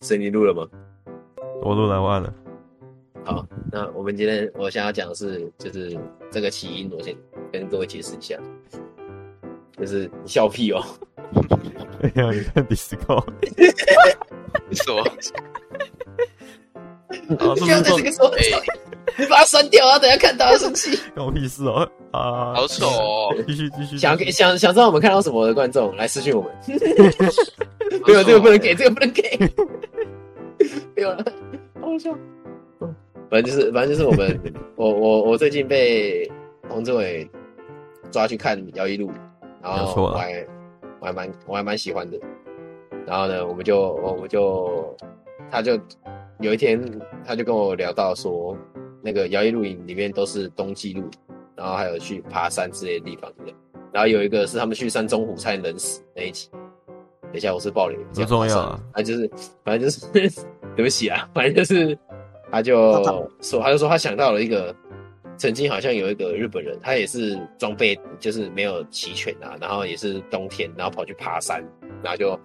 所以你录了吗？我录了，完了。好，那我们今天我想要讲的是，就是这个起因，我先跟各位解释一下，就是你笑屁哦。哎呀，你看 Discord，你说，不要在这个时候，你把它删掉啊！等下看到他生气，关我屁事哦。啊，好丑哦！继续继续，想想想知道我们看到什么的观众来私讯我们。没有，这个不能给，这个不能给。没有了，好笑。反正就是，反正就是我们，我我我最近被洪志伟抓去看摇曳露，然后我还我还蛮我还蛮喜欢的。然后呢，我们就我们就他就有一天他就跟我聊到说，那个摇曳露营里面都是冬季露营，然后还有去爬山之类的地方，对不对？然后有一个是他们去山中湖差点冷死那一集。等一下，我是爆雷，不重要啊。反正就是，反正就是，对不起啊，反正就是，他就说，他就说他想到了一个，曾经好像有一个日本人，他也是装备就是没有齐全啊，然后也是冬天，然后跑去爬山，然后就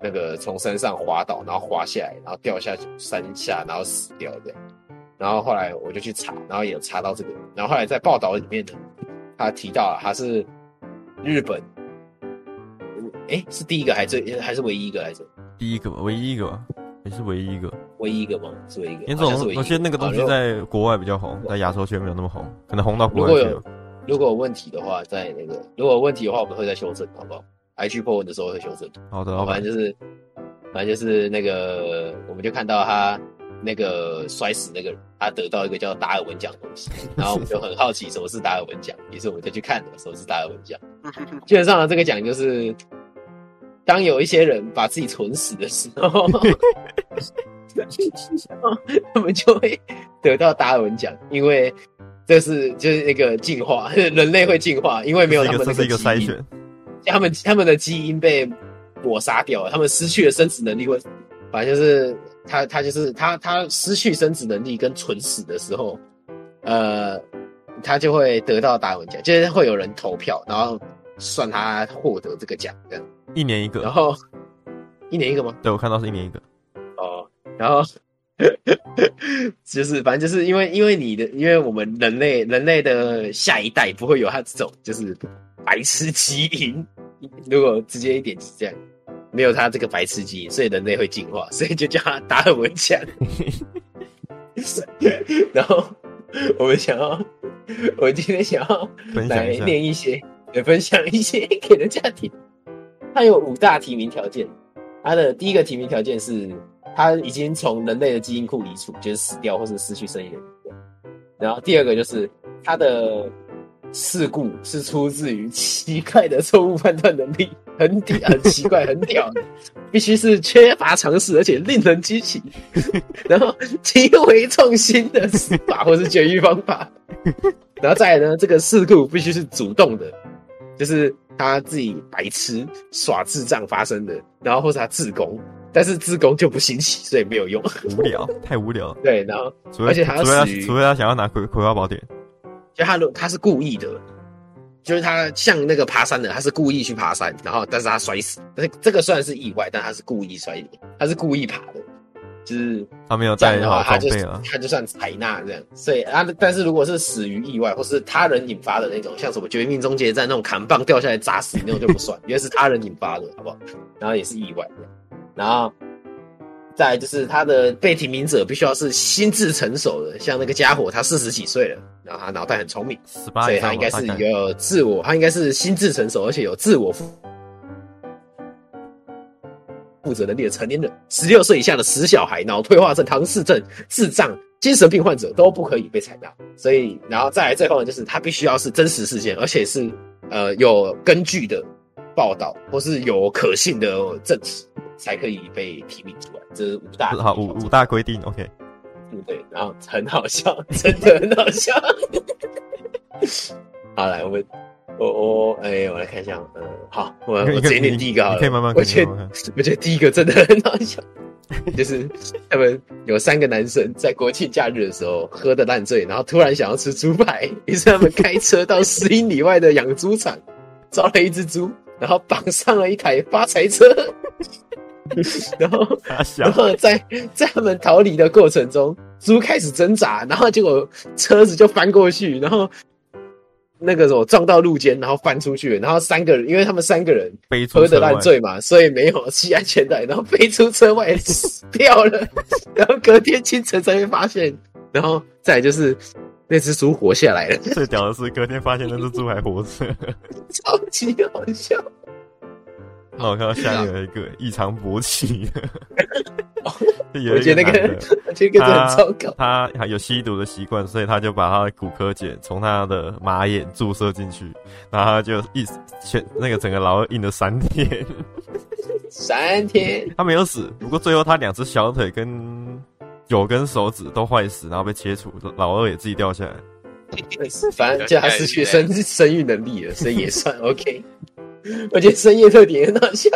那个从山上滑倒，然后滑下来，然后掉下山下，然后死掉的。然后后来我就去查，然后也有查到这个，然后后来在报道里面呢，他提到了他是日本。哎、欸，是第一个还是还是唯一一个来着？第一个吧，唯一一个吧，也是唯一一个。唯一一个吗？是唯一一个。因为这种，我觉得那个东西在国外比较红，在亚洲圈没有那么红，可能红到国外去了。如果有如果有问题的话，在那个如果有问题的话，我们会再修正，好不好？IG po 文的时候会修正。好的，反正就是反正就是那个，我们就看到他那个摔死那个人，他得到一个叫达尔文奖的东西，然后我们就很好奇什么是达尔文奖，于是我们就去看了什么是达尔文奖。基本上呢，这个奖就是。当有一些人把自己存死的时候，他们就会得到达尔文奖，因为这是就是那个进化，人类会进化，因为没有他们的基因，这是一个筛选，他们他们的基因被抹杀掉了，他们失去了生殖能力，会反正就是他他就是他他失去生殖能力跟存死的时候，呃，他就会得到达尔文奖，就是会有人投票，然后算他获得这个奖这样。一年一个，然后一年一个吗？对，我看到是一年一个。哦，然后 就是反正就是因为因为你的，因为我们人类人类的下一代不会有他这种就是白痴基因，如果直接一点是这样，没有他这个白痴基因，所以人类会进化，所以就叫他达尔文奖。然后我们想要，我今天想要来念一些，来分享一些给人家听。它有五大提名条件，它的第一个提名条件是，它已经从人类的基因库移除，就是死掉或是失去生命的。然后第二个就是它的事故是出自于奇怪的错误判断能力，很屌，很奇怪，很屌，必须是缺乏常识而且令人惊奇，然后极为创新的死法或是绝育方法。然后再来呢，这个事故必须是主动的，就是。他自己白痴耍智障发生的，然后或是他自宫，但是自宫就不新奇，所以没有用，无聊，太无聊。对，然后而且他除非他除非他想要拿葵葵花宝典，就他他是故意的，就是他像那个爬山的，他是故意去爬山，然后但是他摔死，但是这个虽然是意外，但他是故意摔的，他是故意爬的。就是他没有带的话，他就他就算采纳这样，所以啊，但是如果是死于意外或是他人引发的那种，像什么绝命终结战那种砍棒掉下来砸死那种就不算，因为是他人引发的，好不好？然后也是意外，然后再来就是他的被提名者必须要是心智成熟的，像那个家伙他四十几岁了，然后他脑袋很聪明，所以他应该是有自我，他应该是心智成熟而且有自我负。责能力的成年人，十六岁以下的死小孩、脑退化症、唐氏症、智障、精神病患者都不可以被采纳。所以，然后再来最后呢，就是他必须要是真实事件，而且是呃有根据的报道，或是有可信的证词，才可以被提名出来。这是五大好五五大规定。OK，嗯对，然后很好笑，真的很好笑。好，来我们。我我哎、欸，我来看一下，嗯，好，我我直接念第一个好了。可以慢慢。我觉得我觉得第一个真的很好笑，就是他们有三个男生在国庆假日的时候喝得烂醉，然后突然想要吃猪排，于是他们开车到十英里外的养猪场，抓了一只猪，然后绑上了一台发财车，然后然后在在他们逃离的过程中，猪开始挣扎，然后结果车子就翻过去，然后那个什么撞到路肩，然后翻出去，然后三个人，因为他们三个人喝的烂醉嘛，所以没有系安全带，然后飞出车外 死掉了，然后隔天清晨才会发现，然后再来就是。那只猪活下来了。最屌的是，隔天发现那只猪还活着，超级好笑。那我看到下面有一个异常勃起的，我觉得那个这个很糟糕。他还有吸毒的习惯，所以他就把他的骨科碱从他的马眼注射进去，然后他就一全那个整个老二硬了三天。三天，他没有死，不过最后他两只小腿跟。九根手指都坏死，然后被切除，老二也自己掉下来。反正就他失去生生育能力了，所以也算 OK。我觉得深夜特点很好笑，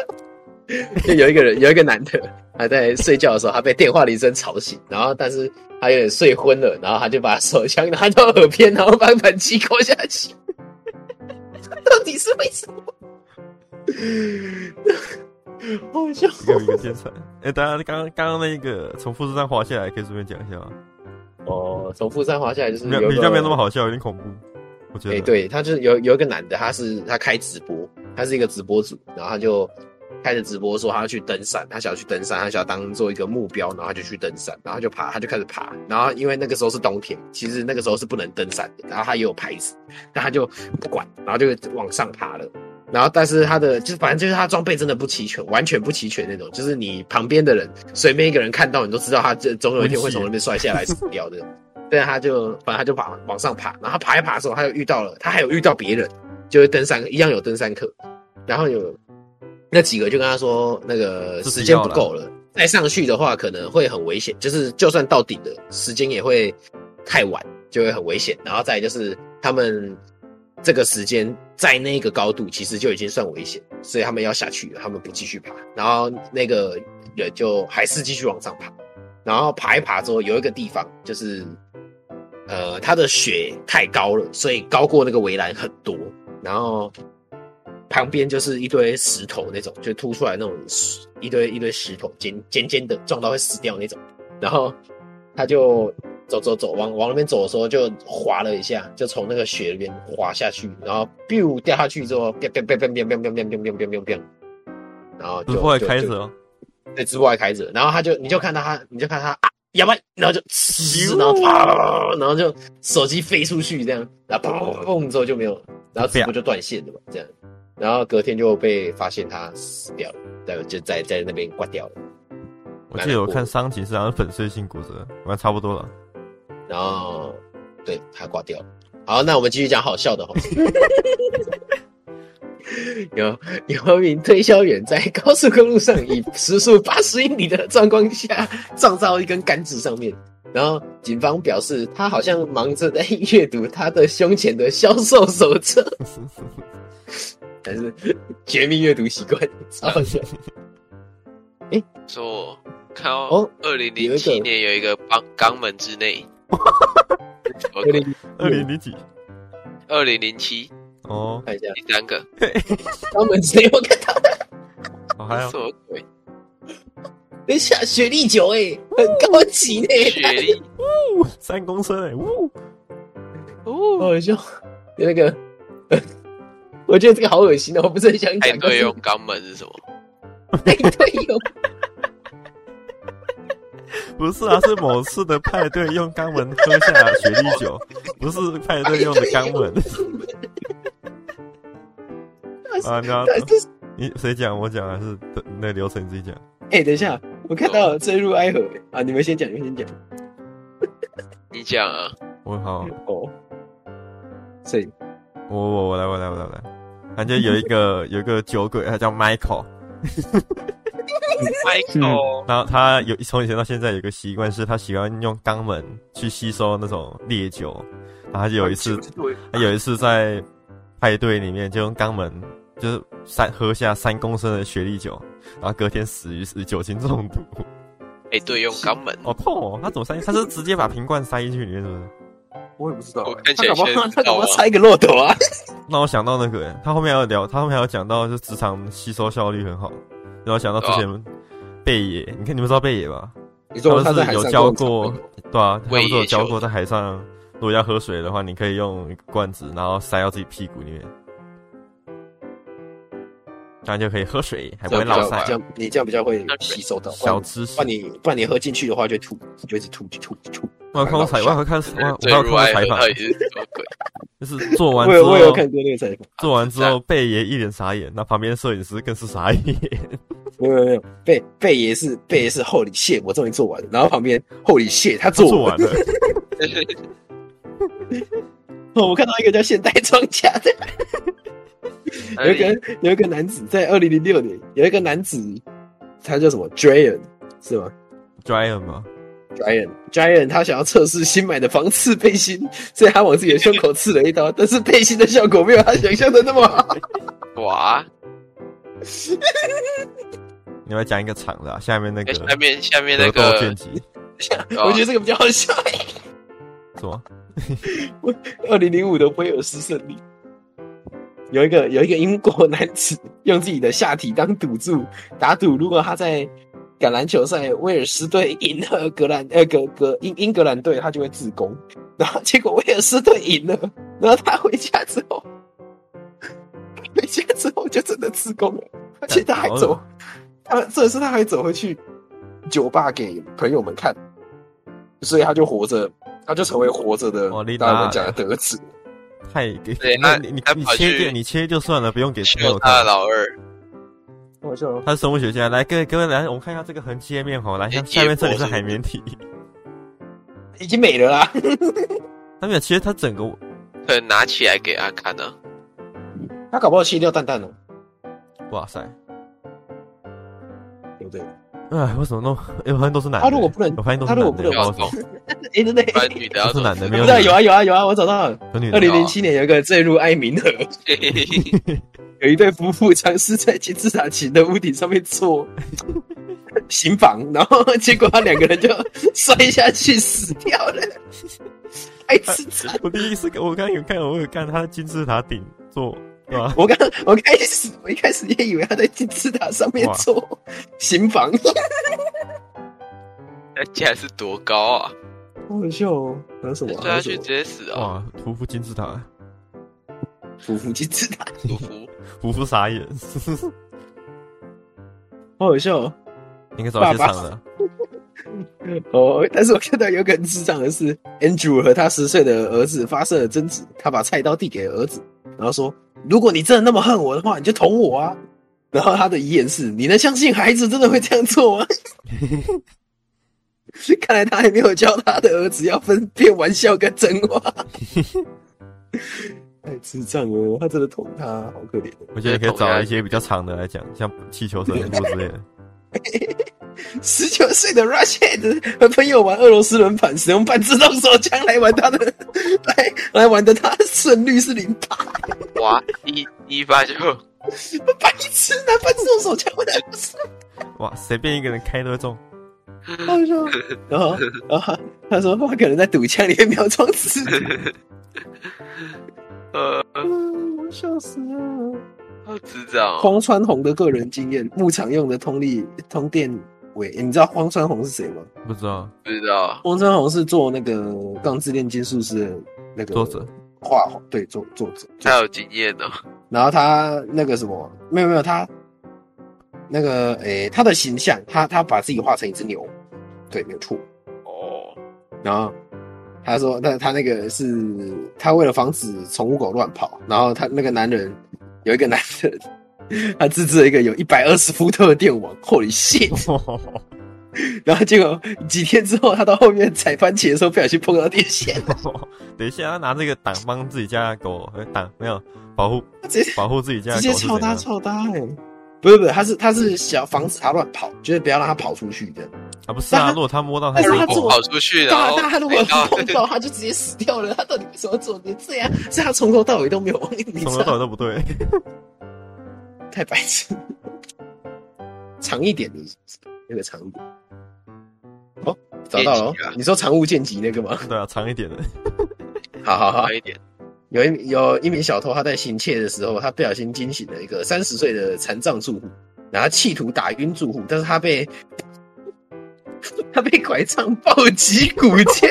就有一个人，有一个男的，他在睡觉的时候，他被电话铃声吵醒，然后但是他有点睡昏了，然后他就把手枪拿到耳边，然后把扳机扣下去。到底是为什么？好笑，一个一个天才。哎、欸，大家刚刚刚刚那一个从富士山滑下来，可以顺便讲一下吗？哦，从富士山滑下来就是有比较没有那么好笑，有点恐怖。我觉得，哎、欸，对，他就是有有一个男的，他是他开直播，他是一个直播主，然后他就开着直播说他要去登山，他想要去登山，他想要当做一个目标，然后他就去登山，然后就爬，他就开始爬，然后因为那个时候是冬天，其实那个时候是不能登山的，然后他也有牌子，但他就不管，然后就往上爬了。然后，但是他的就是反正就是他装备真的不齐全，完全不齐全那种。就是你旁边的人随便一个人看到，你都知道他这总有一天会从那边摔下来死掉的。对，他就反正他就爬往上爬，然后爬一爬的时候，他又遇到了，他还有遇到别人，就是登山一样有登山客，然后有那几个就跟他说，那个时间不够了，再上去的话可能会很危险，就是就算到顶了，时间也会太晚，就会很危险。然后再就是他们。这个时间在那个高度其实就已经算危险，所以他们要下去了，他们不继续爬，然后那个人就还是继续往上爬，然后爬一爬之后，有一个地方就是，呃，他的雪太高了，所以高过那个围栏很多，然后旁边就是一堆石头那种，就凸出来那种一堆一堆石头尖尖尖的，撞到会死掉那种，然后他就。走走走，往往那边走的时候就滑了一下，就从那个雪里面滑下去，然后 biu 掉下去之后，变变变变变变变变变变变变变，然后直播还开着，对，直播还开着，然后他就你就看到他，你就看他啊，哑巴，然后就，然后啪，然后就手机飞出去这样，然后砰砰之后就没有，然后直播就断线了嘛，这样，然后隔天就被发现他死掉了，然后就在在那边挂掉了。我记得我看伤情是好像粉碎性骨折，我看差不多了。然后，对，他挂掉了。好，那我们继续讲好笑的哈。有 有一名推销员在高速公路上以时速八十英里的状况下 撞到一根杆子上面，然后警方表示他好像忙着在阅读他的胸前的销售手册，但是绝密阅读习惯，超好笑。哎，说看哦，二零零七年有一个肛肛门之内。二零二零零几？二零零七哦，看一下第三个。肛门谁我看到的？哦，还有什么鬼？等一下，雪莉酒哎，很高级呢。雪莉，三公升哎，呜，哦，好笑。那个，我觉得这个好恶心哦，我不是很想讲。派对用肛门是什么？派对用。不是啊，是某次的派对用肛门喝下雪莉酒，不是派对用的肛门。啊，你要你谁讲？我讲还是那流程你自己讲？哎、欸，等一下，我看到了坠入爱河啊！你们先讲，你们先讲。你讲啊！我好哦。谁？我我我来我来我来我来。反正有一个有一个酒鬼，他叫 Michael。Michael，然后他有从以前到现在有个习惯，是他喜欢用肛门去吸收那种烈酒。然后他就有一次，他有一次在派对里面就用肛门，就是三喝下三公升的雪莉酒，然后隔天死于是酒精中毒。哎，对，用肛门，哦痛哦！他怎么塞？他是直接把瓶罐塞进去里面，是不是？我也不知道。我看起来他搞不好他搞不好塞一个漏斗啊？那我想到那个，他后面还有聊，他后面还有讲到，就职场吸收效率很好。然后想到之前，贝爷，你看你们知道贝爷吧？你说他是有教过，对啊，他不是有教过在海上，如果要喝水的话，你可以用一个罐子，然后塞到自己屁股里面，这样就可以喝水，还不会落塞。这样你这样比较会吸收到。小知识，不然你不然你喝进去的话就吐，就一直吐，吐，吐。我有看过采访，我有看我我有看过采访，就是做完之后，我有看过那个采访，做完之后贝爷一脸傻眼，那旁边摄影师更是傻眼。没有没有，贝贝爷是贝爷是 Holy shit，我终于做完了。然后旁边 Holy shit，他做完了。哦，我看到一个叫现代装甲的，有一个有一个男子在二零零六年，有一个男子，他叫什么 Drayon 是吗？Drayon 吗？Drayon Dragon，他想要测试新买的防刺背心，所以他往自己的胸口刺了一刀，但是背心的效果没有他想象的那么好。哇！你要讲一个长的，下面那个，下面下面那个，我觉得这个比较好笑。什么？二零零五的威尔斯胜利，有一个有一个英国男子用自己的下体当赌注，打赌如果他在橄榄球赛威尔斯队赢了格兰呃格格英英格兰队，他就会自宫。然后结果威尔斯队赢了，然后他回家之后，回家之后就真的自宫了，而且他还走。他这次他还走回去酒吧给朋友们看，所以他就活着，他就成为活着的大人们讲的得子。太给那你你你切掉你切就算了，不用给朋友看。他老二，我就。他是生物学家，来各位各位来，我们看一下这个横切面好，来，像下面这里是海绵体，已经没了啦。他没有其实，他整个可能拿起来给他看呢。他搞不好切掉蛋蛋呢。哇塞！对不对，哎，为什么都？哎，我发现都是男的。他如果不能，我发现都是男的。不要走。哎，对对，女的要是男的，没有。有啊有啊有啊，我找到了。二零零七年有一个坠入爱民河，有一对夫妇尝试在金字塔形的屋顶上面做刑 房，然后结果他两个人就摔下去死掉了。爱吃惨！我第一次，我刚有看，我有看他金字塔顶做。我刚我开始我一开始也以为他在金字塔上面做行房，那竟然是多高啊！好好笑哦，还有什么？摔下去直接死啊！哇，屠夫金字塔，屠夫金字塔，屠夫屠夫傻眼，好好笑哦！应该找些长的哦，但是我看到有个很智障的是，Andrew 和他十岁的儿子发生了争执，他把菜刀递给了儿子，然后说。如果你真的那么恨我的话，你就捅我啊！然后他的遗言是：你能相信孩子真的会这样做吗？看来他还没有教他的儿子要分辨玩笑跟真话。太智障了，他真的捅他，好可怜。我觉得可以找一些比较长的来讲，像气球神父之类的。十九岁的 Rushhead 和朋友玩俄罗斯轮盘，使用半自动手枪来玩他的，来来玩的他胜率是零八。哇，一一发就 白痴拿半自动手枪玩的不是？哇，随便一个人开都会中。他说，然后然后他说他可能在赌枪里面秒装死。呃，我笑死了。好智障。荒川弘的个人经验，牧场用的通力通电。喂，你知道荒川弘是谁吗？不知道，不知道。荒川弘是做那个《钢之炼金术师》的那个作者，画对作作者，他有经验的。然后他那个什么，没有没有他那个诶、欸，他的形象，他他把自己画成一只牛，对，没有错。哦。然后他说，他他那个是他为了防止宠物狗乱跑，然后他那个男人有一个男人。他自制了一个有一百二十伏特的电网，Holy shit！然后结果几天之后，他到后面踩番茄的时候，不小心碰到电线。等一下，他拿这个挡帮自己家的狗挡，没有保护，保护自己家的狗。直接超大超大哎！不是不是，他是他是想防止他乱跑，就是不要让他跑出去的。啊不是啊，如果他摸到他，他跑出去，然后他如果碰到，他就直接死掉了。他到底为什么做成这样？是他从头到尾都没有往里面，从头到尾都不对。太白痴，长一点的，那个长一点。哦，找到了，你说长物见级那个吗？对啊，长一点的。好好好，长一点。有一有一名小偷，他在行窃的时候，他不小心惊醒了一个三十岁的残障住户，然后企图打晕住户，但是他被 他被拐杖暴击骨尖，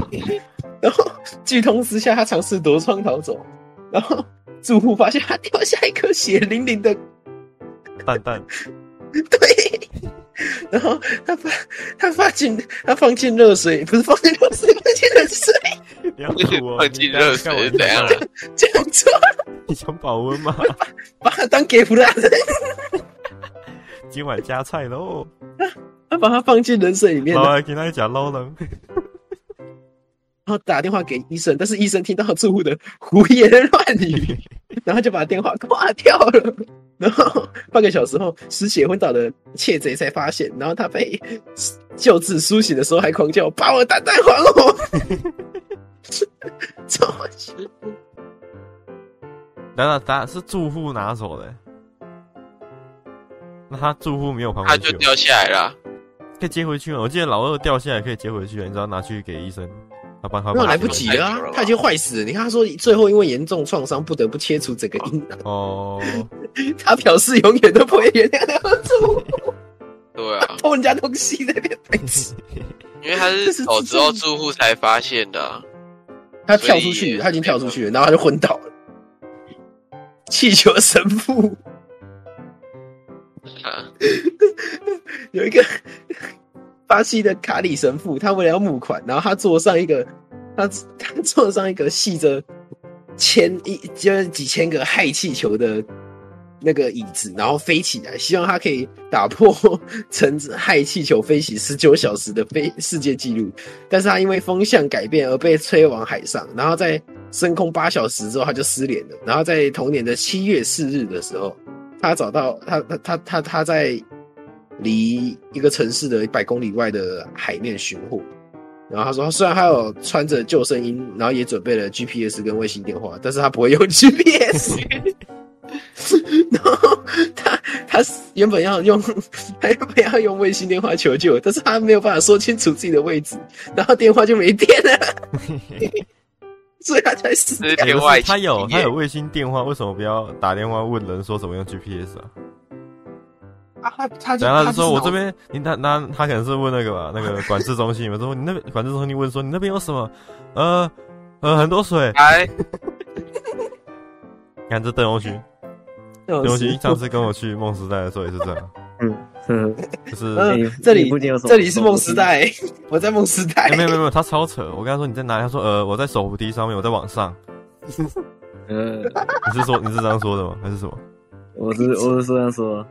然后据通知下，他尝试夺窗逃走，然后住户发现他掉下一颗血淋淋的蛋蛋，对，然后他把他放进他放进热水，不是放进热水，放进热水，放进热水是怎样？这样做，你想保温吗？把它当给夫人，今晚加菜喽。他把它放进冷水里面，然后给他讲捞了，然后打电话给医生，但是医生听到住户的胡言乱语，然后就把电话挂掉了。然后半个小时后，失血昏倒的窃贼才发现，然后他被救治苏醒的时候还狂叫：“把我蛋蛋还我！” 怎么去？等等，他是住户拿走的，那他住户没有还，他就掉下来了。可以接回去吗？我记得老二掉下来可以接回去，你知道拿去给医生，他帮他。那来不及了啊，他已经坏死了。你看他说最后因为严重创伤不得不切除整个阴囊。哦，他表示永远都不会原谅那个住户。对啊，偷人家东西那边白痴。因为他是走之后住户才发现的，啊，他跳出去，他已经跳出去了，然后他就昏倒了。气球神父。有一个巴西的卡里神父，他为了要募款，然后他坐上一个，他 他坐上一个系着千一就是几千个氦气球的那个椅子，然后飞起来，希望他可以打破乘氦气球飞行十九小时的飞世界纪录。但是他因为风向改变而被吹往海上，然后在升空八小时之后他就失联了。然后在同年的七月四日的时候。他找到他他他他他在离一个城市的一百公里外的海面寻获，然后他说，虽然他有穿着救生衣，然后也准备了 GPS 跟卫星电话，但是他不会用 GPS。然后他他原本要用，他原本要用卫星电话求救，但是他没有办法说清楚自己的位置，然后电话就没电了。所以他才死。他有他有卫星电话，为什么不要打电话问人说怎么用 GPS 啊？啊他他然后他就说我这边，你他那他可能是问那个吧，那个管制中心，我说你那边管制中心问说你那边有什么？呃呃很多水。哎，看这邓荣勋，邓荣勋上次跟我去梦时代的时候也是这样。嗯。嗯，就是这里这里是梦时代，我在梦时代。没有没有没有，他超扯。我跟他说你在哪里？他说呃我在手扶梯上面，我在网上。呃，你是说你是这样说的吗？还是什么？我是我是这样说。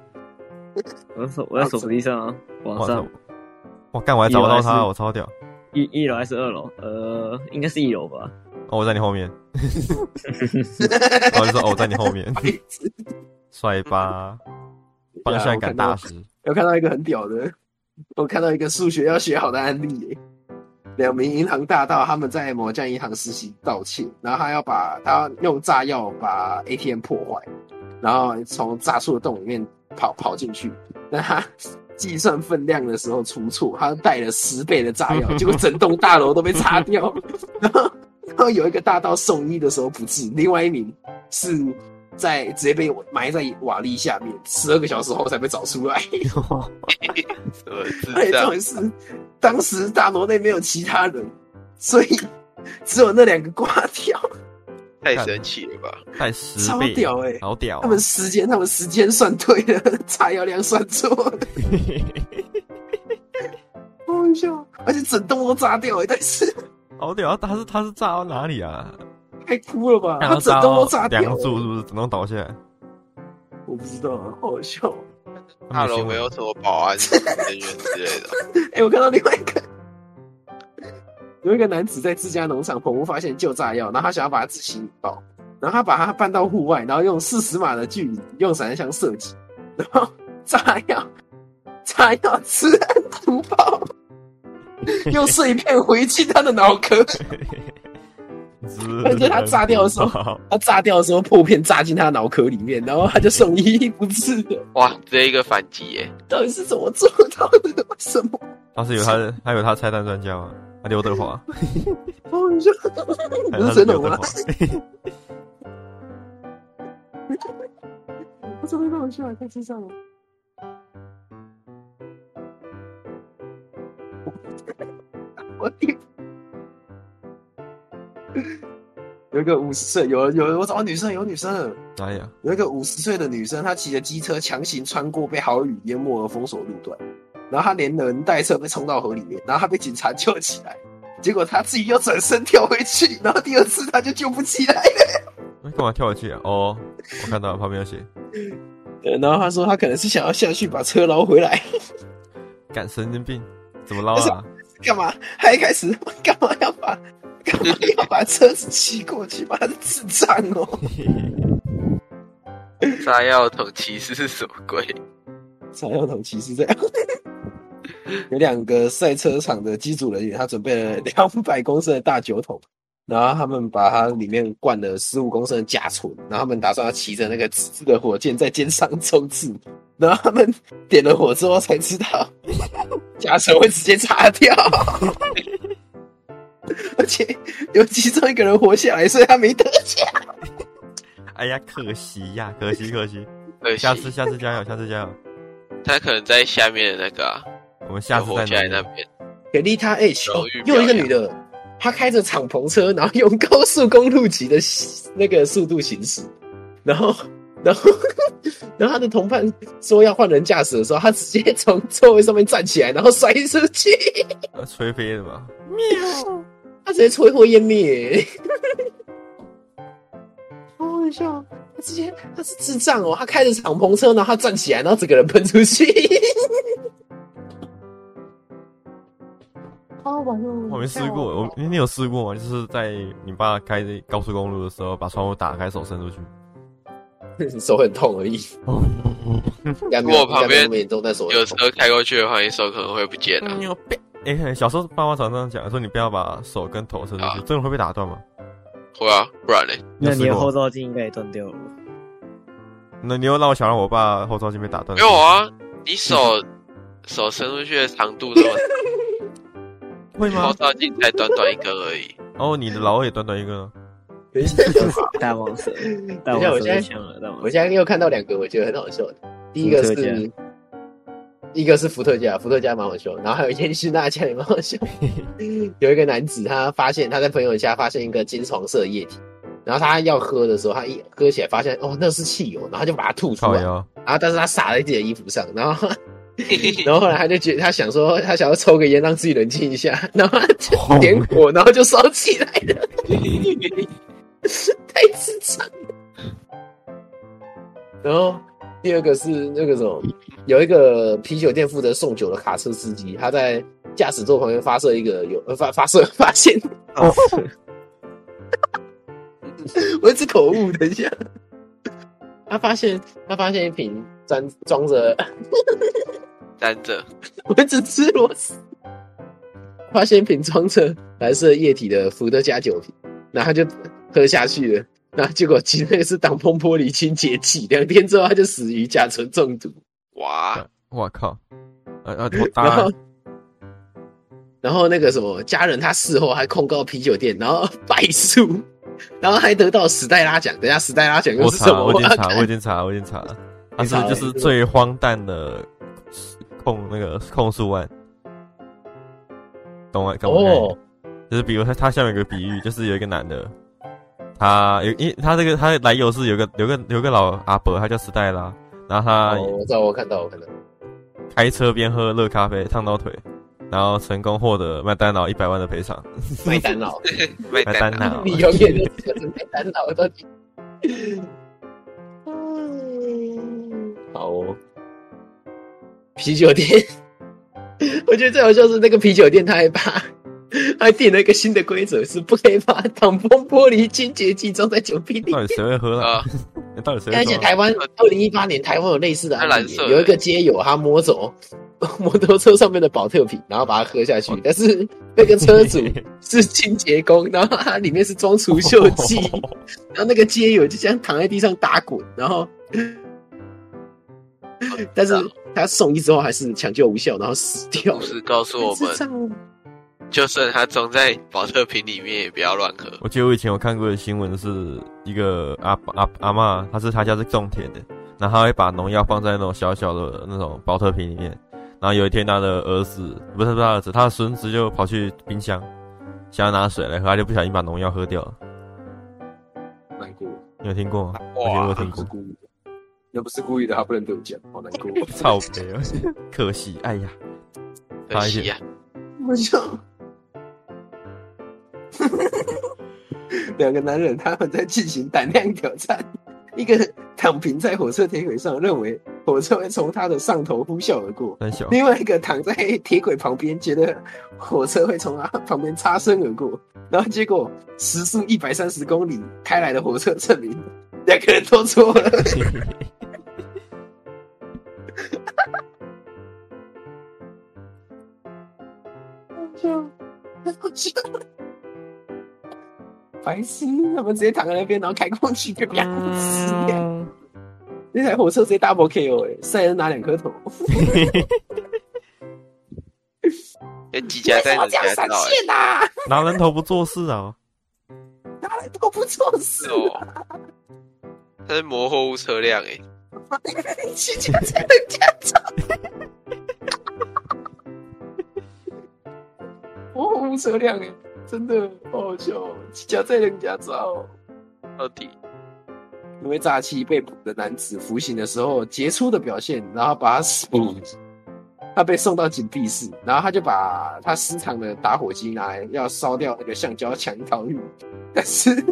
我手我在手扶梯上，网上。我干我还找不到他，我超屌。一一楼还是二楼？呃，应该是一楼吧。哦，我在你后面。我就说哦，我在你后面。帅吧，方向感大师。有看到一个很屌的，我看到一个数学要学好的案例耶。两名银行大盗他们在某家银行实习盗窃，然后他要把他用炸药把 ATM 破坏，然后从炸出的洞里面跑跑进去。但他计算分量的时候出错，他带了十倍的炸药，结果整栋大楼都被炸掉。然后，然后有一个大盗送医的时候不治，另外一名是。在直接被埋在瓦砾下面，十二个小时后才被找出来。而且重点是，当时大楼内没有其他人，所以只有那两个挂掉。太神奇了吧！太十超屌哎、欸，好屌、啊！他们时间，他们时间算对了，炸药量算错了。好笑，而且整栋都炸掉哎、欸，但是好屌！他是他是炸到哪里啊？太酷了吧！他整栋都炸掉，梁柱是不是整栋倒下来？我不知道，好好笑。大楼没有什么保安人员之类的。哎、欸，我看到另外一个，有一个男子在自家农场棚屋发现旧炸药，然后他想要把它自行引爆，然后他把它搬到户外，然后用四十码的距离用散弹枪射击，然后炸药炸药自然引爆，用碎片回击他的脑壳。而且他炸掉的时候，他炸掉的时候破片炸进他脑壳里面，然后他就送医不治了。哇，这一个反击耶！到底是怎么做到的？为什么？他是有他，的，他有他拆弹专家吗？他刘德华。哦，你说不是真的吗？我怎么会那么笑？太智障了。我天！有一个五十岁，有有我找到女生，有女生。哎呀，有一个五十岁的女生，她骑着机车强行穿过被豪雨淹没而封锁路段，然后他连人带车被冲到河里面，然后他被警察救起来，结果他自己又转身跳回去，然后第二次他就救不起来了。那干嘛跳回去啊？哦，我看到旁边有写。然后他说他可能是想要下去把车捞回来。干神经病，怎么捞啊？干嘛？他一开始干嘛要把？干嘛要把车子骑过去？把他是智障哦！炸药桶骑士是什么鬼？炸药桶骑士这样。有两个赛车场的机组人员，他准备了两百公升的大酒桶，然后他们把它里面灌了十五公升的甲醇，然后他们打算要骑着那个自制的火箭在肩上冲刺，然后他们点了火之后才知道，甲醇会直接炸掉。而且有其中一个人活下来，所以他没得奖。哎呀，可惜呀，可惜可惜。下次下次加油，下次加油。他可能在下面的那个、啊，我们下次在那边。给丽塔 H，又一个女的，她开着敞篷车，然后用高速公路级的那个速度行驶，然后然后然后她的同伴说要换人驾驶的时候，她直接从座位上面站起来，然后摔出去。吹飞了吧？喵。她直接摧毁湮灭，好搞笑！她直接她是智障哦！她开着敞篷车，然后她站起来，然后整个人喷出去。哦！我没试过，我你有试过吗？就是在你爸开高速公路的时候，把窗户打开，手伸出去，手很痛而已。如果旁边有车开过去的话，你手可能会不见了。哎、欸，小时候爸妈常常讲说，你不要把手跟头伸出去，啊、真的会被打断吗？会啊，不然嘞？那你的后照镜应该也断掉了。那你又让我想让我爸后照镜被打断？没有啊，你手 手伸出去的长度这么会吗？后照镜才短短一个而已。哦，你的老也短短一个。等一下，大王蛇。等一下，我现在我现在又看到两个，我觉得很好笑的。第一个是。一个是伏特加，伏特加蛮好笑，然后还有烟熏辣酱也蛮好笑。有一个男子，他发现他在朋友家发现一个金黄色的液体，然后他要喝的时候，他一喝起来发现哦，那是汽油，然后他就把它吐出来，然后但是他洒在自己的衣服上，然后 然后后来他就觉得他想说他想要抽个烟让自己冷静一下，然后他就点火，然后就烧起来了，太智障了。然后。第二个是那个什么，有一个啤酒店负责送酒的卡车司机，他在驾驶座旁边发射一个有发发射发现，哦、我一直口误，等一下，他发现他发现一瓶装装着沾着，我一直吃螺丝，发现瓶装着蓝色液体的伏特加酒瓶，然后就喝下去了。然后结果其实是挡风玻璃清洁剂，两天之后他就死于甲醇中毒。哇！我靠！呃呃，然后然后那个什么家人他事后还控告啤酒店，然后败诉，然后还得到史黛拉奖。等下史黛拉奖又是什么？我已经查，我已经查，我已经查了。他是就是最荒诞的控那个控诉案，懂吗？懂吗？哦，就是比如他他下面有个比喻，就是有一个男的。他有，因他这个他的来由是有个有个有个老阿伯，他叫史黛拉，然后他，哦，我知道，我看到，我看到，开车边喝热咖啡烫到腿，然后成功获得麦当劳一百万的赔偿。麦当劳，麦当劳，你永远都是麦当劳的。好哦，啤酒店，我觉得最好笑是那个啤酒店，他还把。还定了一个新的规则，是不可以把挡风玻璃清洁剂装在酒瓶里。到底谁会喝啊？到底谁？而且台湾二零一八年台湾有类似的案例，有一个街友他摸走摩托车上面的保特瓶，然后把它喝下去。但是那个车主是清洁工，然后它里面是装除锈剂，然后那个街友就这样躺在地上打滚，然后，但是他送医之后还是抢救无效，然后死掉了。是告诉我们。就算它装在保特瓶里面，也不要乱喝。我记得我以前有看过的新闻，是一个阿阿阿嬷，他是他家是种田的，然后他会把农药放在那种小小的那种保特瓶里面，然后有一天，他的儿子不是不是他儿子，他的孙子就跑去冰箱想要拿水来喝，他就不小心把农药喝掉了。难过，你有听过吗？哇，我有听过。要不是故意的，他不能得奖，好难过。操悲啊！可惜，哎呀，可惜呀。我想，两个男人他们在进行胆量挑战，一个躺平在火车铁轨上，认为火车会从他的上头呼啸而过；另外一个躺在铁轨旁边，觉得火车会从他旁边擦身而过。然后结果时速一百三十公里开来的火车证明两个人都错了。白痴！他们直接躺在那边，然后开空气，就两死掉。那台火车直接 double KO 哎，赛人拿两颗头。几家在哪家闪现呐？拿人头不做事啊？拿人头不做事哦。他是模货物车辆哎。几家在人家走。车辆哎。真的好好笑，夹在人家照，到底因为诈欺被捕的男子服刑的时候杰出的表现，然后把他死，他被送到禁闭室，然后他就把他私藏的打火机拿来要烧掉那个橡胶墙逃狱，但是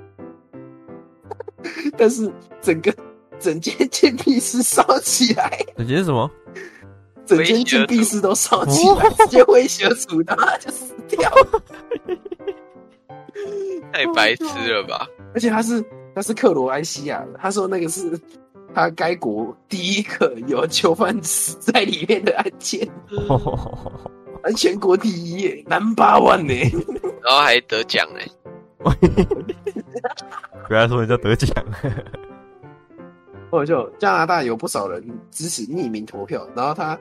但是整个整间禁闭室烧起来，整间什么？整间禁闭室都烧起来，直接威胁主他就死掉了，太白痴了吧！而且他是他是克罗埃西亚的，他说那个是他该国第一个有囚犯死在里面的案件，啊，全国第一耶，Number One 呢，然后还得奖呢，不要说人家得奖。或者就加拿大有不少人支持匿名投票，然后他。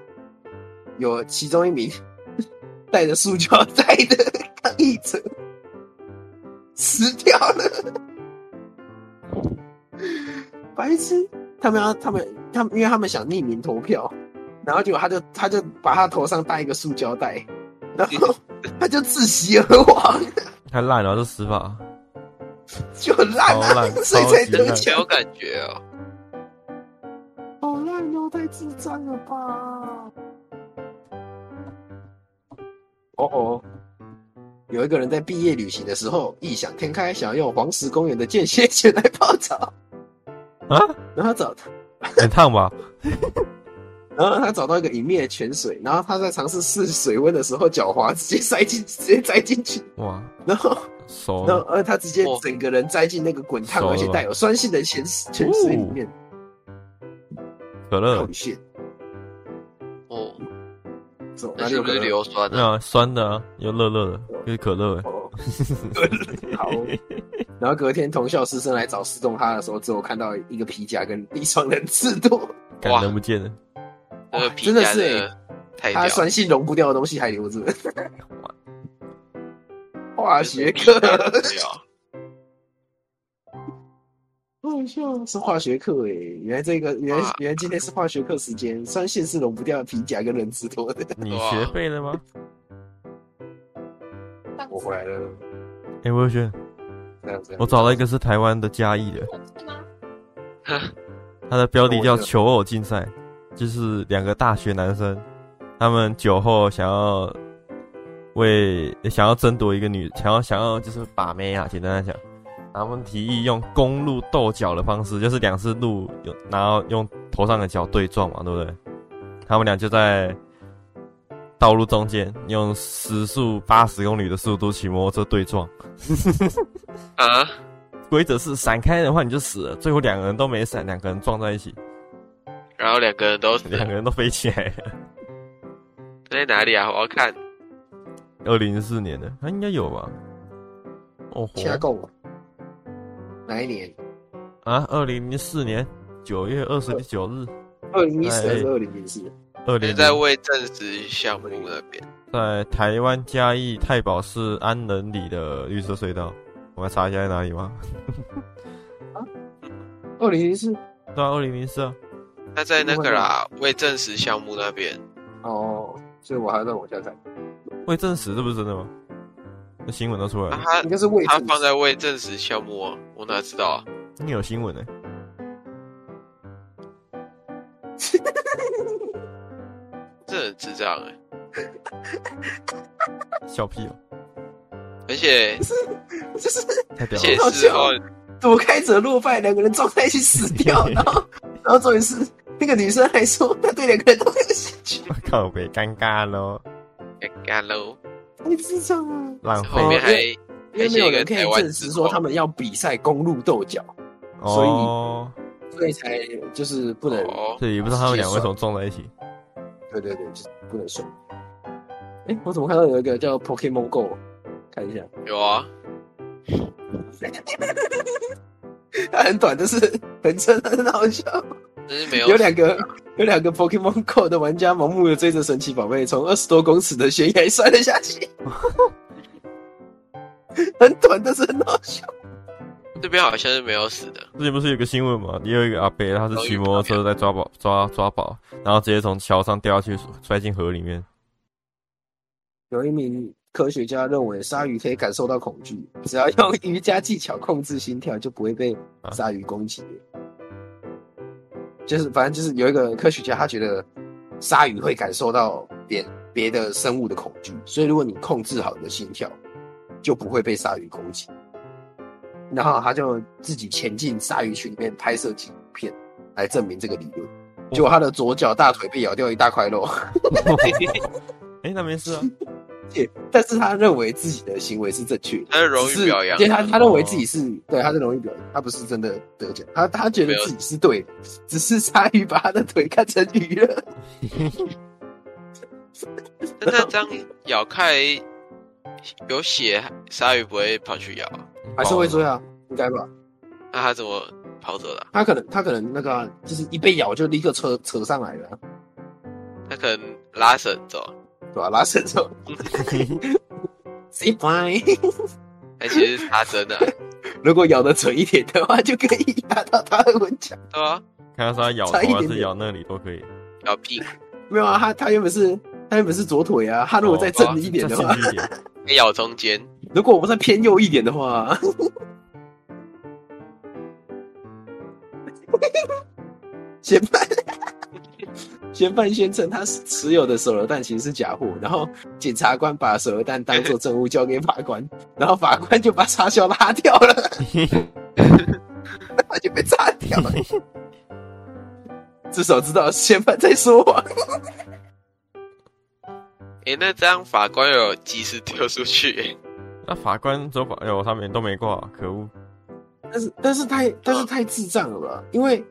有其中一名 带着塑胶袋的抗议者 死掉了，白痴！他们要他们他们，因为他们想匿名投票，然后结果他就他就把他头上戴一个塑胶袋，然后 他就窒息而亡。太烂了，这死法就很烂啊，所以才得奖。有感觉哦，好烂哦，太智障了吧！哦哦，有一个人在毕业旅行的时候异想天开，想要用黄石公园的间歇泉来泡澡。啊，然后他找他。很烫吧，然后他找到一个隐秘的泉水，然后他在尝试试水温的时候，脚滑，直接塞进，直接栽进去。哇，然后熟，然后而他直接整个人栽进那个滚烫而且带有酸性的泉泉水里面，可乐。那是不是硫酸的？啊，酸的啊，又乐乐的，就是可乐。好。然后隔天同校师生来找失踪他的时候，只有看到一个皮夹跟一双人字拖，哇，人不见了。哇，真的是哎，他酸性溶不掉的东西还留着。化学课。好笑，是化学课诶、欸！原来这个，原来原来今天是化学课时间，酸性是溶不掉的皮夹跟人字拖的。你学会了吗？我回来了。哎、欸，我有学。我找到一个是台湾的嘉义的。他的标题叫“求偶竞赛”，就是两个大学男生，他们酒后想要为想要争夺一个女，想要想要就是把妹啊，简单来讲。他们提议用公路斗角的方式，就是两只鹿用，然后用头上的角对撞嘛，对不对？他们俩就在道路中间用时速八十公里的速度骑摩托车对撞。啊？规则是闪开的话你就死了，最后两个人都没闪，两个人撞在一起，然后两个人都两个人都飞起来了。在哪里啊？我要看。二零一四年的，他应该有吧？哦，加购。哪一年？啊，二零零四年九月二十九日。二零一四还是二零零四？二零在未证实项目那边，在台湾嘉义太保市安仁里的绿色隧道。我们查一下在哪里吗？啊，二零零四？对啊，二零零四啊。他在那个啦，未证实项目那边。哦，所以我还要再往下看。未证实这不是真的吗？那新闻都出来了，他应该是未他放在未证实项目啊，我哪知道啊？你有新闻呢、欸？这很智障哎、欸！笑屁哦！而且是就是太屌了，好笑。躲开者落败，两个人撞在一起死掉，然后然后重点是那个女生还说她对两个人都没有兴趣。我靠，别尴尬喽，尴尬喽，太智障了。然后后面还因为没有人可以证实说他们要比赛公路斗角，所以所以才就是不能。对，也不知道他们两个为什么撞在一起。对对对，就是不能说。哎，我怎么看到有一个叫 Pokemon Go？看一下，有啊。它很短，但是 很真，很好笑。是没有有两个有两个 Pokemon Go 的玩家盲目的追着神奇宝贝，从二十多公尺的悬崖摔了下去。很短，但是很好笑。这边好像是没有死的。之前不是有个新闻吗？也有一个阿伯，他是骑摩托车在抓宝抓抓宝，然后直接从桥上掉下去，摔进河里面。有一名。科学家认为鲨鱼可以感受到恐惧，只要用 瑜伽技巧控制心跳，就不会被鲨鱼攻击。就是反正就是有一个科学家，他觉得鲨鱼会感受到别别的生物的恐惧，所以如果你控制好你的心跳，就不会被鲨鱼攻击。然后他就自己潜进鲨鱼群里面拍摄纪录片，来证明这个理论。结果他的左脚大腿被咬掉一大块肉。哎，那没事啊。但是他认为自己的行为是正确的，他是荣誉表扬，因为他他认为自己是、哦、对，他是荣誉表扬，他不是真的得奖，他他觉得自己是对的，只是鲨鱼把他的腿看成鱼了。那他这样咬开有血，鲨鱼不会跑去咬，还是会追啊？应该吧？那他怎么跑走的？他可能他可能那个、啊、就是一被咬就立刻扯扯上来了，他可能拉绳走。对吧？拉伸走，say bye。还 其实是他真的，如果咬得准一点的话，就可以压到他的门墙。对啊，看他是他咬头还是咬那里都可以。咬屁股？没有啊，他他原本是他原本是左腿啊，他如果再正一点的话，咬中间。如果我们再偏右一点的话，先办。嫌犯宣称他持有的手榴弹其实是假货，然后检察官把手榴弹当做证物交给法官，然后法官就把插销拉掉了，他就被炸掉了。至少知道嫌犯在说谎。哎、欸，那这样法官有及时丢出去？那法官走法，哎呦，他们都没挂，可恶！但是，但是太，但是太智障了吧？因为。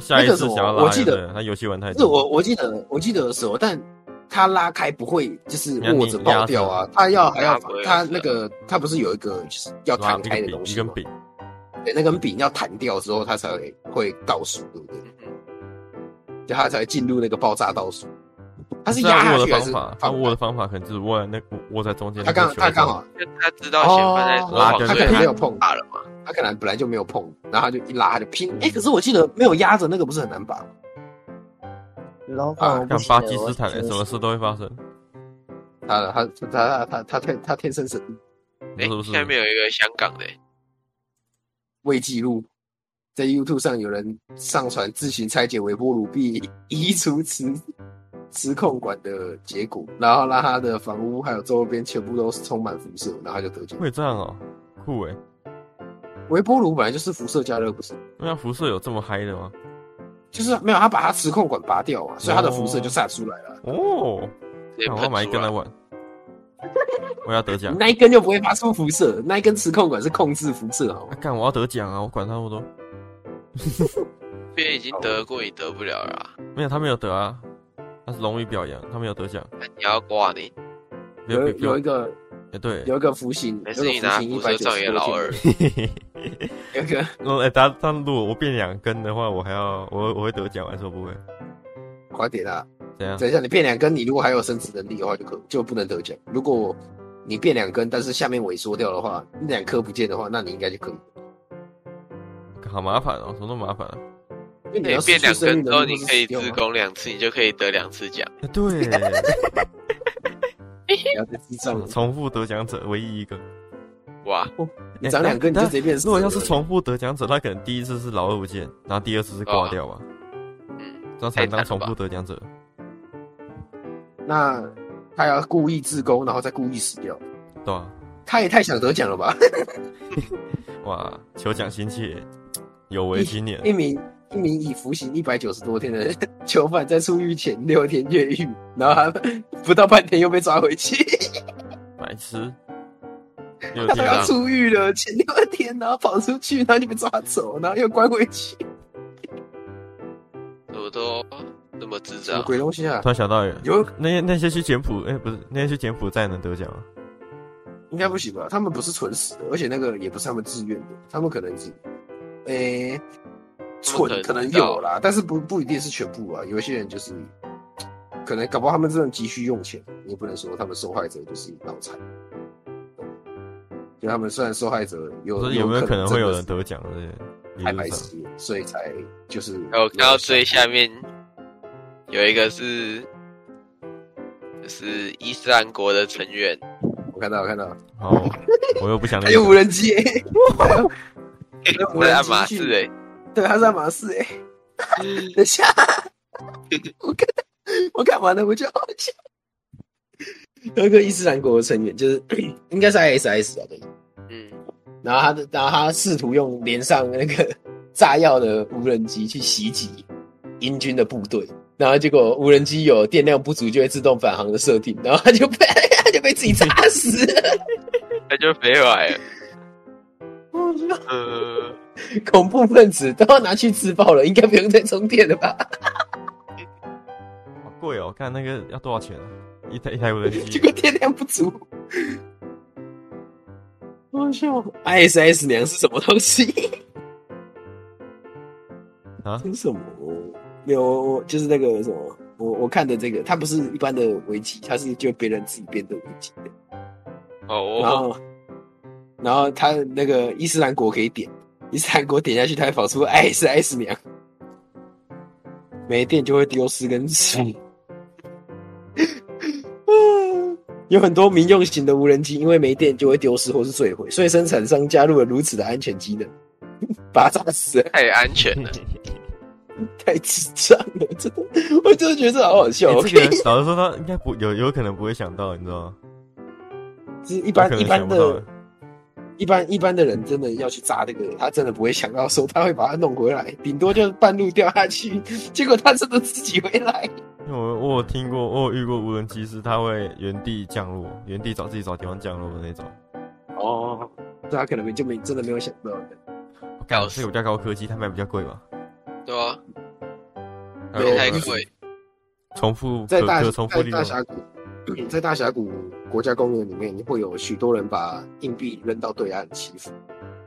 下一次想要拉，我记得他游戏玩太多。是我我记得我记得的时候，但他拉开不会就是握着爆掉啊，他要还要他那个他不是有一个就是要弹开的东西吗？对，那根笔要弹掉之后，他才会倒数，对不对？就他才会进入那个爆炸倒数。他是压下去还是？他握的方法可能就是握在那握在中间。他刚他刚好，他知道嫌犯在拉，他可能没有碰大了嘛。他可能本来就没有碰，然后他就一拉他就拼。哎、欸，可是我记得没有压着那个不是很难拔吗？然后啊，像巴基斯坦，什么事都会发生。他他他他他他天他天生神力。哎、欸，下面有一个香港的未记录，在 YouTube 上有人上传自行拆解微波炉并移除磁磁控管的结果，然后让他的房屋还有周边全部都是充满辐射，然后他就得奖。会这样哦，酷哎。微波炉本来就是辐射加热，不是？那辐射有这么嗨的吗？就是没有，他把他磁控管拔掉啊，所以他的辐射就散出来了。哦，我要买一根来玩，我要得奖。那一根就不会发出辐射，那一根磁控管是控制辐射好吗？干，我要得奖啊！我管他那么多。别人已经得过，也得不了了。没有，他没有得啊，荣誉表扬，他没有得奖。你要挂你？有有一个。对，有一个服刑，有一个服刑一百九十老二。有一个，哦，哎，他他如果我变两根的话，我还要我我会得奖还是不会？快点啊！怎样？等一下，你变两根，你如果还有生殖能力的话，就可就不能得奖。如果你变两根，但是下面萎缩掉的话，两颗不见的话，那你应该就可以。好麻烦哦，怎么那么麻烦啊？你变两根之后，你可以自攻两次，你就可以得两次奖。对，要再记账，重复得奖者唯一一个。哇，你长两个你就直接变。如果要是重复得奖者，他可能第一次是老二不见，然后第二次是挂掉吧。嗯，这样才当重复得奖者。那他要故意自攻，然后再故意死掉。对啊。他也太想得奖了吧！哇，求奖心切，有为青年。一名一名已服刑一百九十多天的 囚犯，在出狱前六天越狱，然后他不到半天又被抓回去。白痴！他都要出狱了，前六天然后跑出去，然后就被抓走，然后又关回去。怎么都这么智障？鬼东西啊！突然想到有那些那些去柬埔寨，哎，不是那些去柬埔寨能得奖吗？应该不行吧？他们不是蠢死的，而且那个也不是他们自愿的，他们可能是，诶、欸，蠢可能有啦，但是不不一定是全部啊。有一些人就是，可能搞不好他们真的急需用钱，你也不能说他们受害者就是脑残。就他们虽然受害者有，有，没有可能会有人得奖的？太白痴，所以才就是。我看到最下面有一个是，就是伊斯兰国的成员。我看到，我看到。哦，我又不想。还有无人机，我在爱马仕哎，对，他是爱马仕哎。等下，我看，我看完了，我就好笑。有一个伊斯兰国的成员，就是 应该是 ISIS 啊，对。嗯。然后他的，然后他试图用连上那个炸药的无人机去袭击英军的部队，然后结果无人机有电量不足，就会自动返航的设定，然后他就被 他。就被自己炸死了，他就飞回来了。呃，恐怖分子都要拿去自爆了，应该不用再充电了吧？好贵哦！看那个要多少钱？一台一台无人机，结果电量不足。我笑，ISS 娘是什么东西？啊？是什么？没有，就是那个什么。我我看的这个，它不是一般的危机，它是就别人自己编的危机的。哦，然后，然后他那个伊斯兰国可以点，伊斯兰国点下去，它会跑出 ISIS 娘，没电就会丢失跟死。有很多民用型的无人机，因为没电就会丢失或是坠毁，所以生产商加入了如此的安全机能，把它炸死，太安全了。太智障了，真的，我真的觉得这好好笑。欸、这个老实说，他应该不有有可能不会想到，你知道吗？就是一般一般的，一般一般的人真的要去炸这个，他真的不会想到说他会把它弄回来，顶多就是半路掉下去，结果他真的自己回来。我我有听过，我有遇过无人机是他会原地降落，原地找自己找地方降落的那种。哦，这他可能没就没真的没有想到的。搞是有比较高科技，他卖比较贵吧？对啊，没太贵。重复在大重复在大峡谷，在大峡谷国家公园里面，会有许多人把硬币扔到对岸祈福，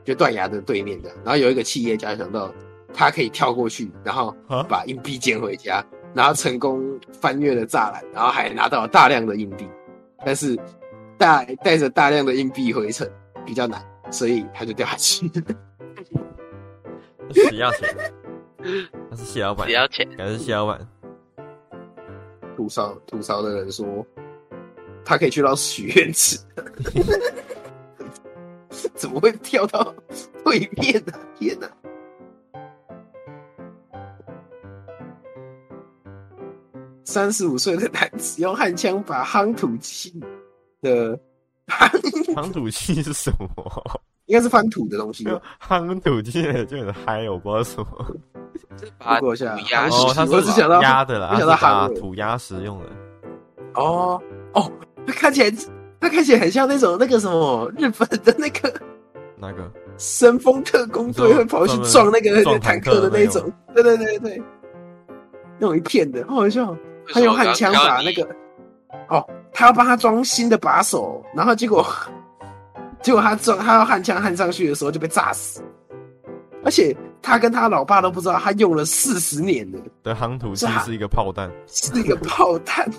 就断崖的对面的。然后有一个企业家想到，他可以跳过去，然后把硬币捡回家，然后成功翻越了栅栏，然后还拿到了大量的硬币。但是带带着大量的硬币回城比较难，所以他就掉下去。死要钱。他是谢老板，只要钱，还是谢老板。吐槽吐槽的人说，他可以去到许愿池，怎么会跳到对面呢？天哪！三十五岁的男子用焊枪把夯土器的夯土器是什么？应该是翻土的东西。夯土器就很嗨，我不知道什么。过一下，哦，他是想到压的啦，想到夯土压实用的。哦哦，他看起来，他看起来很像那种那个什么日本的那个那个神风特工队会跑去撞那个坦克的那种。对对对对，那种一片的，好好笑。他用焊枪把那个哦，他要帮他装新的把手，然后结果结果他装他要焊枪焊上去的时候就被炸死，而且。他跟他老爸都不知道，他用了四十年的。的夯土器是一个炮弹，是一个炮弹，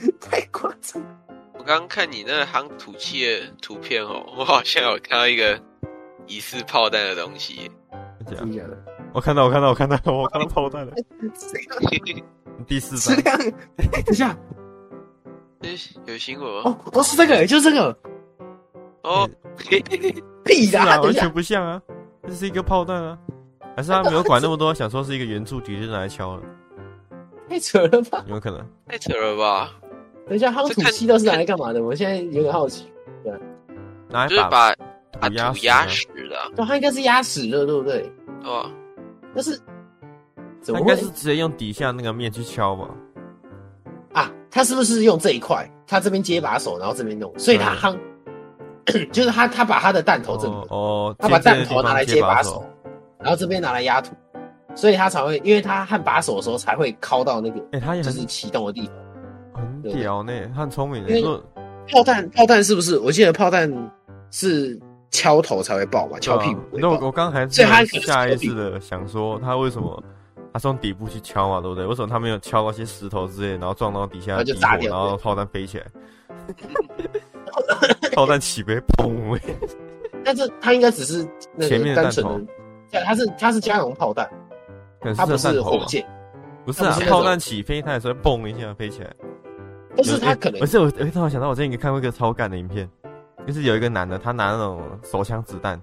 太夸张。我刚刚看你那个夯土器的图片哦，我好像有看到一个疑似炮弹的东西。真的假的？我看到，我看到，我看到，我看到 炮弹了。第四张。等一下，有新闻哦，不是这个，就是这个。哦，屁的，完全不像啊！这是一个炮弹啊，还是他没有管那么多，想说是一个圆柱体就拿来敲了？太扯了吧？有可能，太扯了吧？等一下，夯土漆都是拿来干嘛的？我现在有点好奇。对，拿来就是把把土压实的。对，它应该是压实的，对不对？哦，但是应该是直接用底下那个面去敲吧？啊，他是不是用这一块？他这边接把手，然后这边弄，所以他夯。就是他，他把他的弹头这里哦，他把弹头拿来接把手，然后这边拿来压土，所以他才会，因为他焊把手的时候才会敲到那个，哎，他也就是启动的地方，很屌呢，他很聪明。因为炮弹，炮弹是不是？我记得炮弹是敲头才会爆嘛，敲屁股。那我我刚还是下意识的想说，他为什么他从底部去敲嘛，对不对？为什么他没有敲到些石头之类，然后撞到底下，就炸掉，然后炮弹飞起来？炮弹起飞，砰！但是它应该只是前面单纯的，对，它是它是加农炮弹，它不是火箭，不是啊，炮弹起飞它也是会嘣一下飞起来，但是他可能，不是我，我突然想到，我之前看过一个超干的影片，就是有一个男的，他拿那种手枪子弹，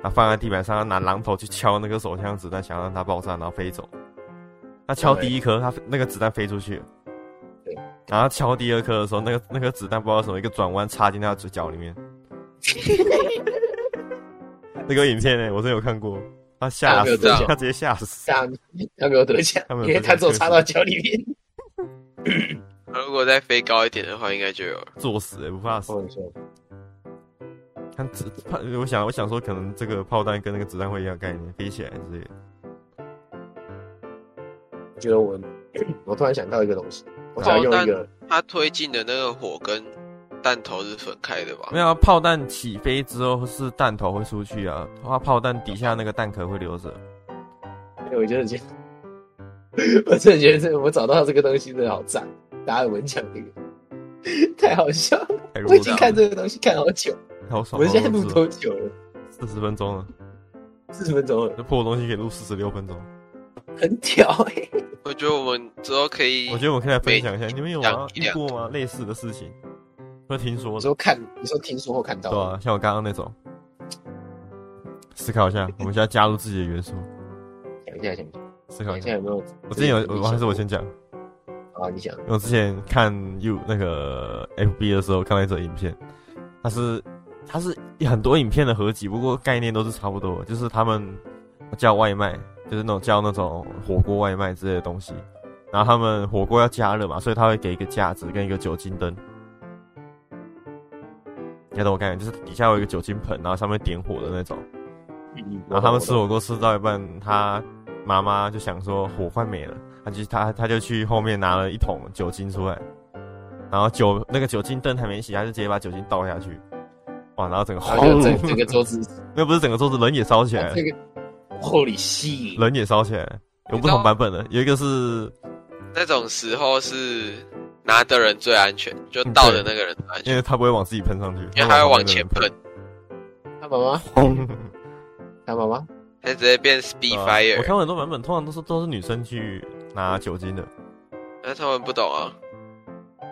然后放在地板上，他拿榔头去敲那个手枪子弹，想让它爆炸，然后飞走。他敲第一颗，他那个子弹飞出去。然后敲第二颗的时候，那个那个子弹不知道什么一个转弯插进他的嘴角里面。那个影片呢，我真有看过，他吓死，他直接吓死。他没有得奖，因为他只有插到脚里面。如果再飞高一点的话，应该就有了。作死也不怕死。看子怕，我想我想说，可能这个炮弹跟那个子弹会一样概念，飞起来之类的。我觉得我，我突然想到一个东西。我想用一个，它推进的那个火跟弹头是分开的吧？没有啊，炮弹起飞之后是弹头会出去啊，它炮弹底下那个弹壳会留着。我觉得这，我真的觉得 这个，我找到这个东西真的好赞，达尔文奖那个，太好笑了。我已经看这个东西看好久，好爽。我们现在录多久了？四十分钟了，四十分钟了，这破东西可以录四十六分钟，很屌哎。我觉得我们之后可以，我觉得我们可以来分享一下，你们有吗？遇过吗？类似的事情，或听说？你说看，你说听说或看到？对啊，像我刚刚那种，思考一下，我们现在加入自己的元素。想一下，想一下，思考一下。有没有？我之前有，我还是我先讲。啊，你讲。我之前看 You 那个 FB 的时候，看到一则影片，它是它是很多影片的合集，不过概念都是差不多，就是他们叫外卖。就是那种叫那种火锅外卖之类的东西，然后他们火锅要加热嘛，所以他会给一个架子跟一个酒精灯。你看懂我概念？就是底下有一个酒精盆，然后上面点火的那种。然后他们吃火锅吃到一半，他妈妈就想说火快没了，她就她她就去后面拿了一桶酒精出来，然后酒那个酒精灯还没熄，她就直接把酒精倒下去，哇！然后整个轰，整整个桌子，那不是整个桌子，人也烧起来了。后里吸人也烧起来，有不同版本的，有一个是那种时候是拿的人最安全，就倒的那个人安全，因为他不会往自己喷上去，因为他会往前喷。他妈妈，他妈妈，他直接变 Speedfire。我看过很多版本，通常都是都是女生去拿酒精的，那他们不懂啊。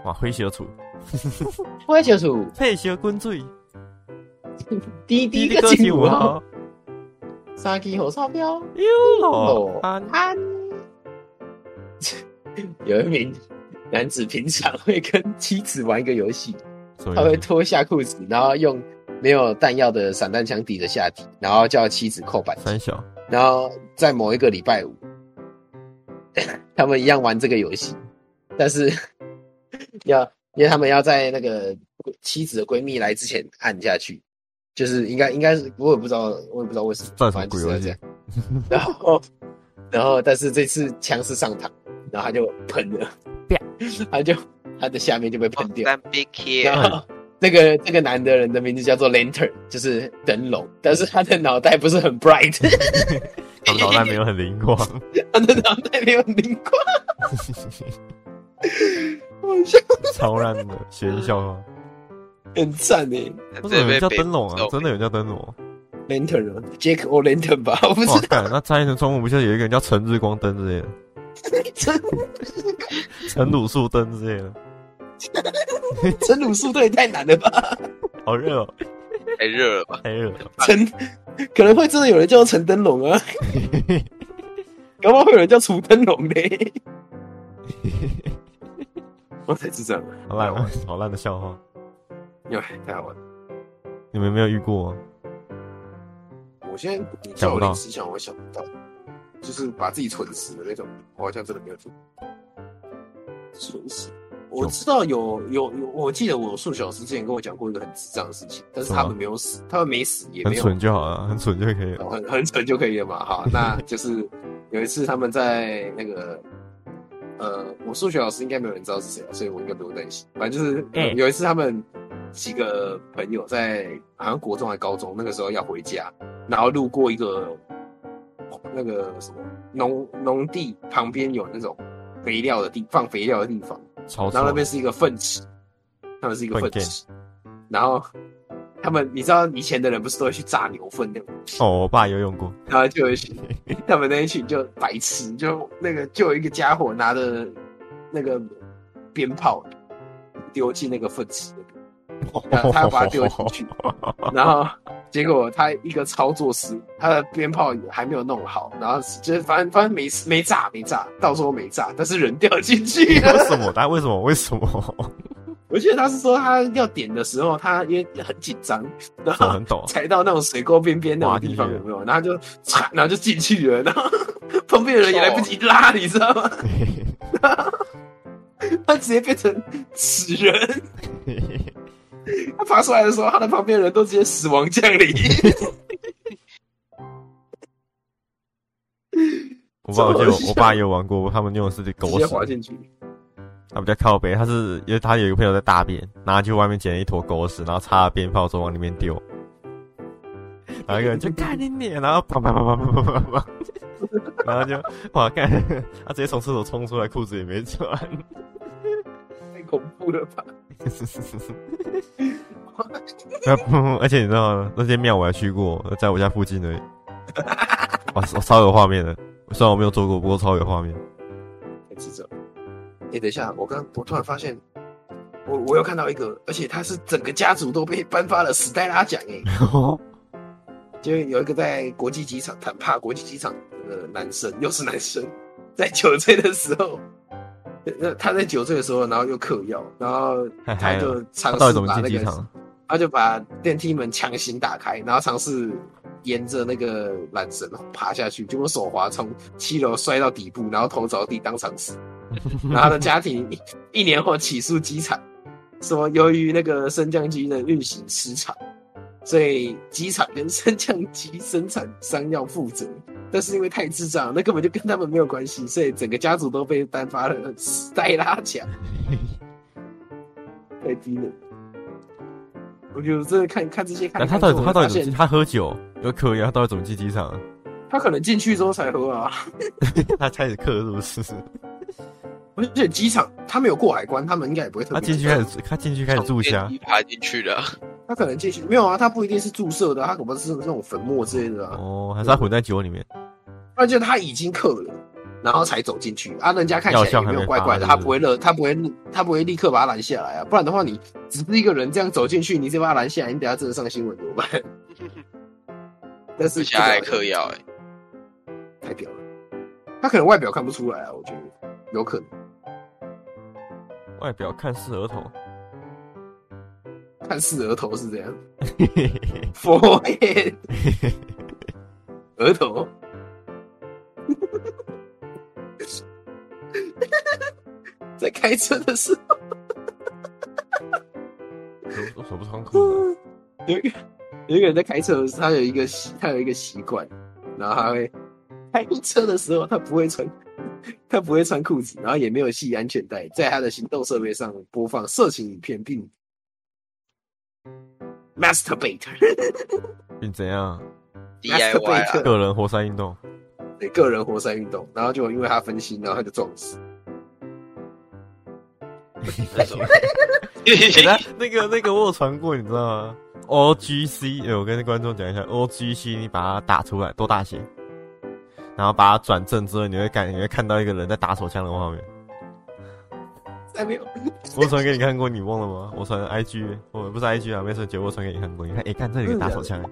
哇，灰小土，灰小土，配小滚水，第第一个进五号。三支火烧标，罗安安。有一名男子平常会跟妻子玩一个游戏，他会脱下裤子，然后用没有弹药的散弹枪抵着下体，然后叫妻子扣扳机。小然后在某一个礼拜五，他们一样玩这个游戏，但是 要因为他们要在那个妻子的闺蜜来之前按下去。就是应该应该是我也不知道，我也不知道为什么，反正就是这样。然后，然后，但是这次枪是上膛，然后他就喷了，他就他的下面就被喷掉。然后，这个这个男的人的名字叫做 Lantern，就是灯笼，但是他的脑袋不是很 bright，他的 脑袋没有很灵光，他的脑袋没有灵光，超烂的学校吗。很赞诶！为什么叫灯笼啊？真的有叫灯笼？Lantern，Jack O Lantern 吧？我不知道。那蔡依林中午不就有一个人叫陈日光灯之类的？陈陈鲁树灯之类的？陈鲁树灯也太难了吧？好热哦！太热了吧？太热了。陈可能会真的有人叫陈灯笼啊？搞不好会有人叫楚灯笼嘞？我才知道，好烂，好烂的笑话。哟，太好玩。你们没有遇过？我现在你叫我临时想，我想不到，就是把自己蠢死的那种，我好像真的没有做。蠢死。我知道有有有，我记得我数学老师之前跟我讲过一个很智障的事情，但是他们没有死，他们没死也没有。很蠢就好了，很蠢就可以了，很很蠢就可以了嘛。好，那就是有一次他们在那个，呃，我数学老师应该没有人知道是谁，所以我应该不用担心。反正就是有一次他们几个朋友在好像国中还高中那个时候要回家，然后路过一个那个什么农农地旁边有那种肥料的地放肥料的地方。然后那边是一个粪池，他们是一个粪池，然后他们你知道以前的人不是都会去炸牛粪那种？哦，我爸游泳过。然后就有一群，他们那一群就白痴，就那个就有一个家伙拿着那个鞭炮丢进那个粪池，然后他要把它丢进去，然后。结果他一个操作时，他的鞭炮还没有弄好，然后就是反正反正没没炸没炸，到时候没炸，但是人掉进去了。为什么？他为什么？为什么？我记得他是说他要点的时候，他因为很紧张，然后踩到那种水沟边边那种地方有没有？然后就踩，然后就进去了，然后旁边的人也来不及拉，你知道吗？他直接变成死人。他爬出来的时候，他的旁边人都直接死亡降临。我爸，我记得我爸也有玩过，他们用的是狗屎。滑进去。他比较靠北，他是因为他有一个朋友在大便，然后去外面捡了一坨狗屎，然后插了鞭炮之后往里面丢。然后一个人就 看你脸，然后啪啪啪啪啪啪啪啪，然后就哇看，他直接从厕所冲出来，裤子也没穿。太恐怖了吧！而且你知道吗？那间庙我还去过，在我家附近而已。我 我超有画面的，虽然我没有做过，不过超有画面。太智障！哎，等一下，我刚我突然发现，我我又看到一个，而且他是整个家族都被颁发了史黛拉奖哎。就有一个在国际机场坦帕国际机场的男生，又是男生，在酒醉的时候。那他在酒醉的时候，然后又嗑药，然后他就尝试把那个，他就把电梯门强行打开，然后尝试沿着那个缆绳爬下去，结果手滑，从七楼摔到底部，然后头着地当场死。然后他的家庭一年后起诉机场，说由于那个升降机的运行失常，所以机场跟升降机生产商要负责。但是因为太智障，那根本就跟他们没有关系，所以整个家族都被颁发了史黛拉奖。太低了！我就真的看看这些看，看。他到底他到底他喝酒有嗑药，他到底怎么进机场？他可能进去之后才喝啊。他开始嗑是不是？而且机场他没有过海关，他们应该也不会特别。他进去开始，他进去开始注射。爬进去的。他可能进去没有啊？他不一定是注射的，他可能是那种粉末之类的啊。哦，还是他混在酒里面。而且他已经嗑了，然后才走进去啊！人家看起来也没有怪怪的，他不会乐，他不会，他不会立刻把他拦下来啊！不然的话，你只是一个人这样走进去，你直接把他拦下来，你等下真的上新闻怎么办？但是他还嗑药哎，太屌了！他可能外表看不出来啊，我觉得有可能。外表看似额头，看似额头是这样。forehead，额头。在开车的时候，我手不穿裤子。有一个有一个人在开车的时候，他有一个习，他有一个习惯，然后他会开车的时候，他不会穿，他不会穿裤子，然后也没有系安全带，在他的行动设备上播放色情影片，并 masturbate，你怎样？DIY 啊，个人活塞运动。对个人活塞运动，然后就因为他分心，然后他就撞死。那个那个我有传过，你知道吗？O G C，哎，我跟观众讲一下，O G C，你把它打出来，多大写？然后把它转正之后，你会感，你会看到一个人在打手枪的画面。还没有，我传给你看过，你忘了吗？我传 I G，我不是 I G 啊，没事，姐，我传给你看过。你看，哎，看这里有个打手枪，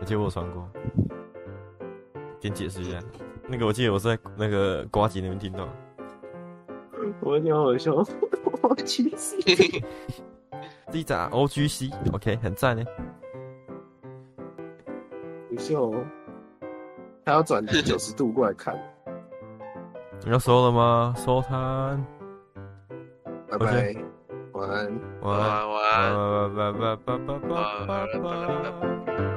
我记得我传过。先解释一下，那个我记得我是在那个瓜吉那边听到。我听好笑，O G C。第一张 O G C，OK，很赞呢。不秀，他要转九十度过来看。你要收了吗？收摊。拜拜，晚安，晚安，晚安，拜拜拜拜拜拜拜拜。